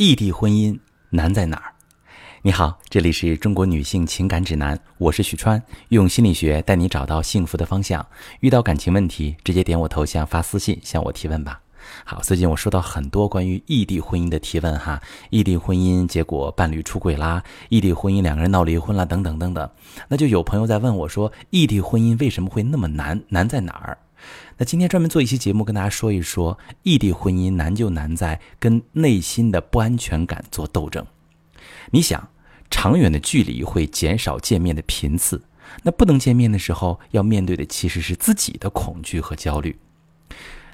异地婚姻难在哪儿？你好，这里是中国女性情感指南，我是许川，用心理学带你找到幸福的方向。遇到感情问题，直接点我头像发私信向我提问吧。好，最近我收到很多关于异地婚姻的提问哈，异地婚姻结果伴侣出轨啦，异地婚姻两个人闹离婚了，等等等等。那就有朋友在问我说，异地婚姻为什么会那么难？难在哪儿？那今天专门做一期节目跟大家说一说，异地婚姻难就难在跟内心的不安全感做斗争。你想，长远的距离会减少见面的频次，那不能见面的时候，要面对的其实是自己的恐惧和焦虑。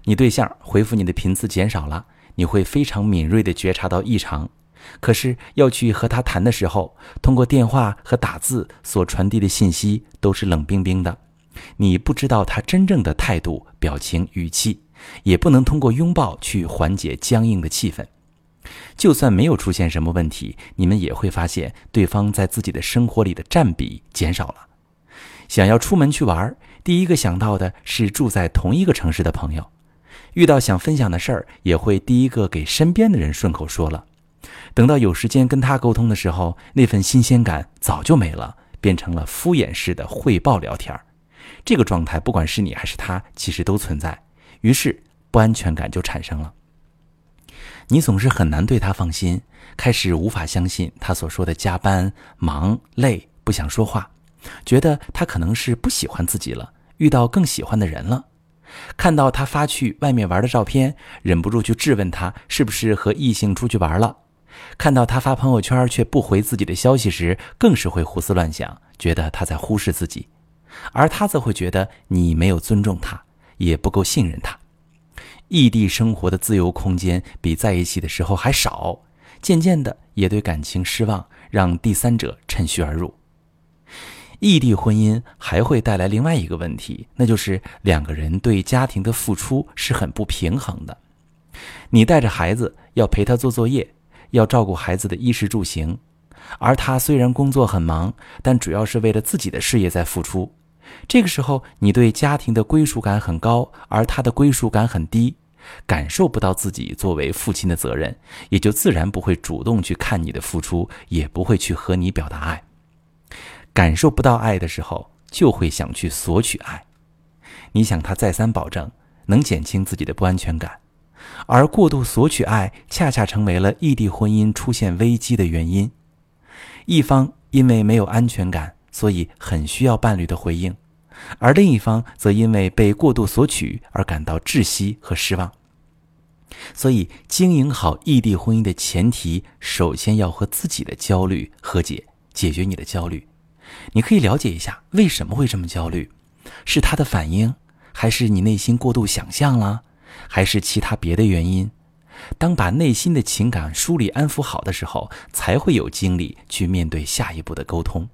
你对象回复你的频次减少了，你会非常敏锐地觉察到异常。可是要去和他谈的时候，通过电话和打字所传递的信息都是冷冰冰的，你不知道他真正的态度、表情、语气，也不能通过拥抱去缓解僵硬的气氛。就算没有出现什么问题，你们也会发现对方在自己的生活里的占比减少了。想要出门去玩，第一个想到的是住在同一个城市的朋友。遇到想分享的事儿，也会第一个给身边的人顺口说了。等到有时间跟他沟通的时候，那份新鲜感早就没了，变成了敷衍式的汇报聊天儿这个状态，不管是你还是他，其实都存在。于是不安全感就产生了。你总是很难对他放心，开始无法相信他所说的加班、忙、累、不想说话，觉得他可能是不喜欢自己了，遇到更喜欢的人了。看到他发去外面玩的照片，忍不住去质问他是不是和异性出去玩了；看到他发朋友圈却不回自己的消息时，更是会胡思乱想，觉得他在忽视自己，而他则会觉得你没有尊重他，也不够信任他。异地生活的自由空间比在一起的时候还少，渐渐的也对感情失望，让第三者趁虚而入。异地婚姻还会带来另外一个问题，那就是两个人对家庭的付出是很不平衡的。你带着孩子要陪他做作业，要照顾孩子的衣食住行，而他虽然工作很忙，但主要是为了自己的事业在付出。这个时候，你对家庭的归属感很高，而他的归属感很低，感受不到自己作为父亲的责任，也就自然不会主动去看你的付出，也不会去和你表达爱。感受不到爱的时候，就会想去索取爱。你想他再三保证，能减轻自己的不安全感，而过度索取爱，恰恰成为了异地婚姻出现危机的原因。一方因为没有安全感，所以很需要伴侣的回应，而另一方则因为被过度索取而感到窒息和失望。所以，经营好异地婚姻的前提，首先要和自己的焦虑和解，解决你的焦虑。你可以了解一下为什么会这么焦虑，是他的反应，还是你内心过度想象了，还是其他别的原因？当把内心的情感梳理安抚好的时候，才会有精力去面对下一步的沟通。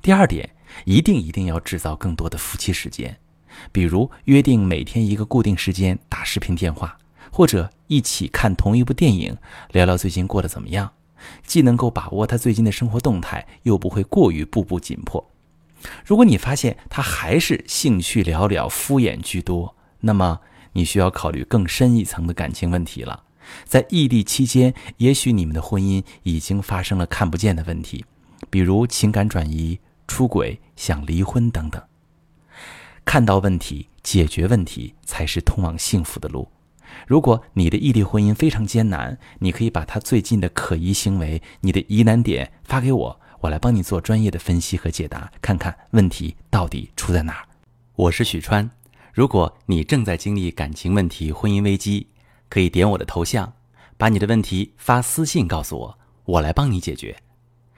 第二点，一定一定要制造更多的夫妻时间，比如约定每天一个固定时间打视频电话，或者一起看同一部电影，聊聊最近过得怎么样。既能够把握他最近的生活动态，又不会过于步步紧迫。如果你发现他还是兴趣寥寥、敷衍居多，那么你需要考虑更深一层的感情问题了。在异地期间，也许你们的婚姻已经发生了看不见的问题，比如情感转移、出轨、想离婚等等。看到问题，解决问题，才是通往幸福的路。如果你的异地婚姻非常艰难，你可以把他最近的可疑行为、你的疑难点发给我，我来帮你做专业的分析和解答，看看问题到底出在哪儿。我是许川，如果你正在经历感情问题、婚姻危机，可以点我的头像，把你的问题发私信告诉我，我来帮你解决。